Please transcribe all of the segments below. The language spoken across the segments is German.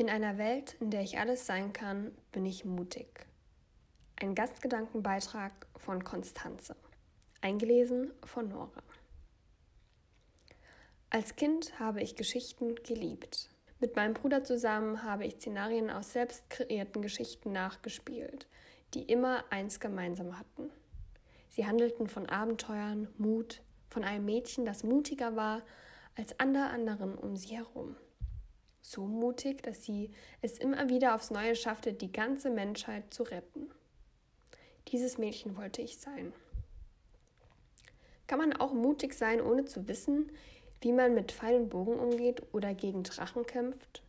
In einer Welt, in der ich alles sein kann, bin ich mutig. Ein Gastgedankenbeitrag von Konstanze. Eingelesen von Nora. Als Kind habe ich Geschichten geliebt. Mit meinem Bruder zusammen habe ich Szenarien aus selbst kreierten Geschichten nachgespielt, die immer eins gemeinsam hatten. Sie handelten von Abenteuern, Mut, von einem Mädchen, das mutiger war als alle anderen um sie herum so mutig, dass sie es immer wieder aufs Neue schaffte, die ganze Menschheit zu retten. Dieses Mädchen wollte ich sein. Kann man auch mutig sein, ohne zu wissen, wie man mit Pfeil und Bogen umgeht oder gegen Drachen kämpft?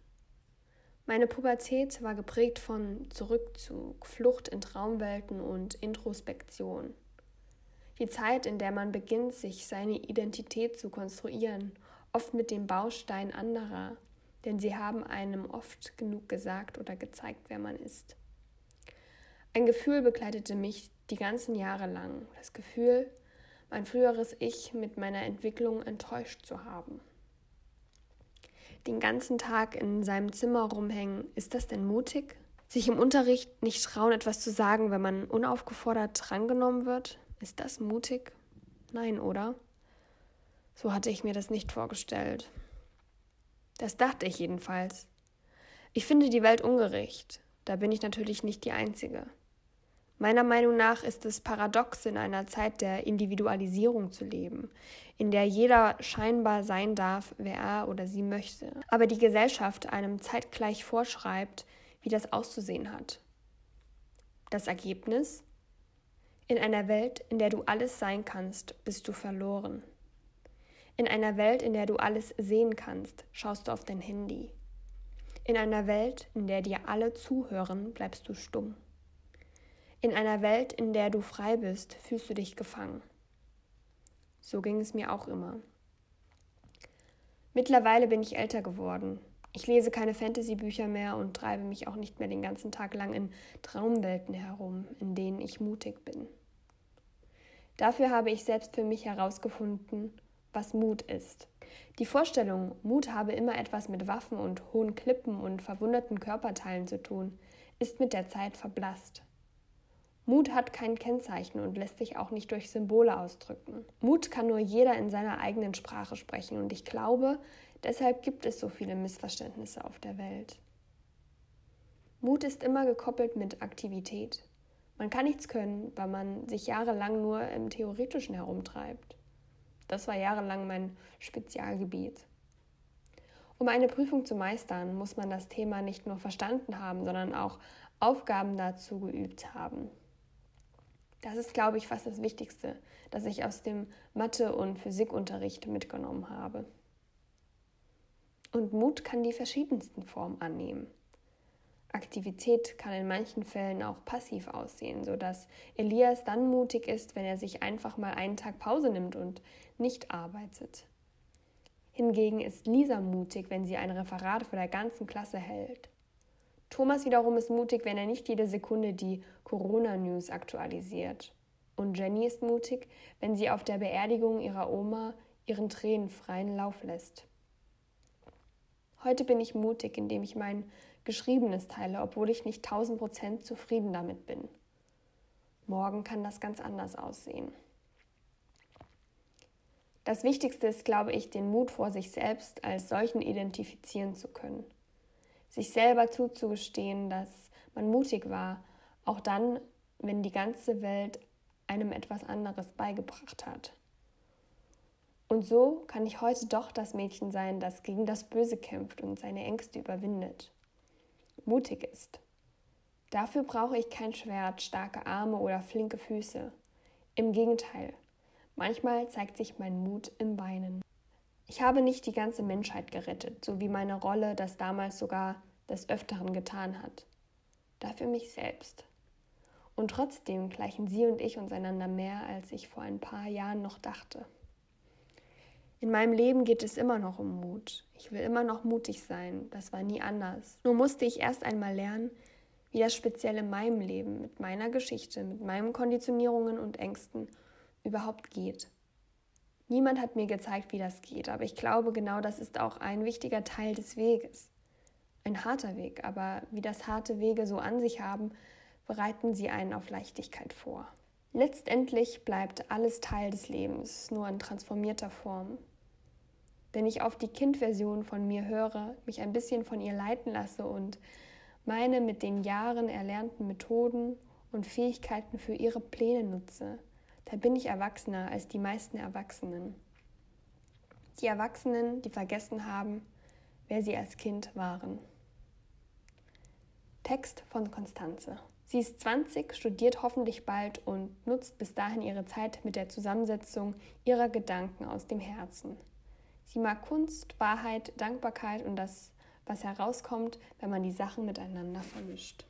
Meine Pubertät war geprägt von Zurückzug, Flucht in Traumwelten und Introspektion. Die Zeit, in der man beginnt, sich seine Identität zu konstruieren, oft mit dem Baustein anderer, denn sie haben einem oft genug gesagt oder gezeigt, wer man ist. Ein Gefühl begleitete mich die ganzen Jahre lang, das Gefühl, mein früheres Ich mit meiner Entwicklung enttäuscht zu haben. Den ganzen Tag in seinem Zimmer rumhängen, ist das denn mutig? Sich im Unterricht nicht trauen, etwas zu sagen, wenn man unaufgefordert drangenommen wird, ist das mutig? Nein, oder? So hatte ich mir das nicht vorgestellt. Das dachte ich jedenfalls. Ich finde die Welt ungerecht. Da bin ich natürlich nicht die Einzige. Meiner Meinung nach ist es paradox, in einer Zeit der Individualisierung zu leben, in der jeder scheinbar sein darf, wer er oder sie möchte, aber die Gesellschaft einem zeitgleich vorschreibt, wie das auszusehen hat. Das Ergebnis? In einer Welt, in der du alles sein kannst, bist du verloren. In einer Welt, in der du alles sehen kannst, schaust du auf dein Handy. In einer Welt, in der dir alle zuhören, bleibst du stumm. In einer Welt, in der du frei bist, fühlst du dich gefangen. So ging es mir auch immer. Mittlerweile bin ich älter geworden. Ich lese keine Fantasy-Bücher mehr und treibe mich auch nicht mehr den ganzen Tag lang in Traumwelten herum, in denen ich mutig bin. Dafür habe ich selbst für mich herausgefunden, was Mut ist. Die Vorstellung, Mut habe immer etwas mit Waffen und hohen Klippen und verwunderten Körperteilen zu tun, ist mit der Zeit verblasst. Mut hat kein Kennzeichen und lässt sich auch nicht durch Symbole ausdrücken. Mut kann nur jeder in seiner eigenen Sprache sprechen und ich glaube, deshalb gibt es so viele Missverständnisse auf der Welt. Mut ist immer gekoppelt mit Aktivität. Man kann nichts können, weil man sich jahrelang nur im Theoretischen herumtreibt. Das war jahrelang mein Spezialgebiet. Um eine Prüfung zu meistern, muss man das Thema nicht nur verstanden haben, sondern auch Aufgaben dazu geübt haben. Das ist, glaube ich, fast das Wichtigste, das ich aus dem Mathe- und Physikunterricht mitgenommen habe. Und Mut kann die verschiedensten Formen annehmen. Aktivität kann in manchen Fällen auch passiv aussehen, sodass Elias dann mutig ist, wenn er sich einfach mal einen Tag Pause nimmt und nicht arbeitet. Hingegen ist Lisa mutig, wenn sie ein Referat vor der ganzen Klasse hält. Thomas wiederum ist mutig, wenn er nicht jede Sekunde die Corona-News aktualisiert. Und Jenny ist mutig, wenn sie auf der Beerdigung ihrer Oma ihren Tränen freien Lauf lässt. Heute bin ich mutig, indem ich mein Geschriebenes teile, obwohl ich nicht tausend Prozent zufrieden damit bin. Morgen kann das ganz anders aussehen. Das Wichtigste ist, glaube ich, den Mut vor sich selbst als solchen identifizieren zu können. Sich selber zuzugestehen, dass man mutig war, auch dann, wenn die ganze Welt einem etwas anderes beigebracht hat. Und so kann ich heute doch das Mädchen sein, das gegen das Böse kämpft und seine Ängste überwindet mutig ist. Dafür brauche ich kein Schwert, starke Arme oder flinke Füße. Im Gegenteil, manchmal zeigt sich mein Mut im Weinen. Ich habe nicht die ganze Menschheit gerettet, so wie meine Rolle das damals sogar des Öfteren getan hat. Dafür mich selbst. Und trotzdem gleichen sie und ich uns einander mehr, als ich vor ein paar Jahren noch dachte. In meinem Leben geht es immer noch um Mut. Ich will immer noch mutig sein. Das war nie anders. Nur musste ich erst einmal lernen, wie das speziell in meinem Leben, mit meiner Geschichte, mit meinen Konditionierungen und Ängsten überhaupt geht. Niemand hat mir gezeigt, wie das geht, aber ich glaube, genau das ist auch ein wichtiger Teil des Weges. Ein harter Weg, aber wie das harte Wege so an sich haben, bereiten sie einen auf Leichtigkeit vor. Letztendlich bleibt alles Teil des Lebens, nur in transformierter Form. Wenn ich auf die Kindversion von mir höre, mich ein bisschen von ihr leiten lasse und meine mit den Jahren erlernten Methoden und Fähigkeiten für ihre Pläne nutze, da bin ich erwachsener als die meisten Erwachsenen. Die Erwachsenen, die vergessen haben, wer sie als Kind waren. Text von Konstanze. Sie ist 20, studiert hoffentlich bald und nutzt bis dahin ihre Zeit mit der Zusammensetzung ihrer Gedanken aus dem Herzen. Sie mag Kunst, Wahrheit, Dankbarkeit und das, was herauskommt, wenn man die Sachen miteinander vermischt.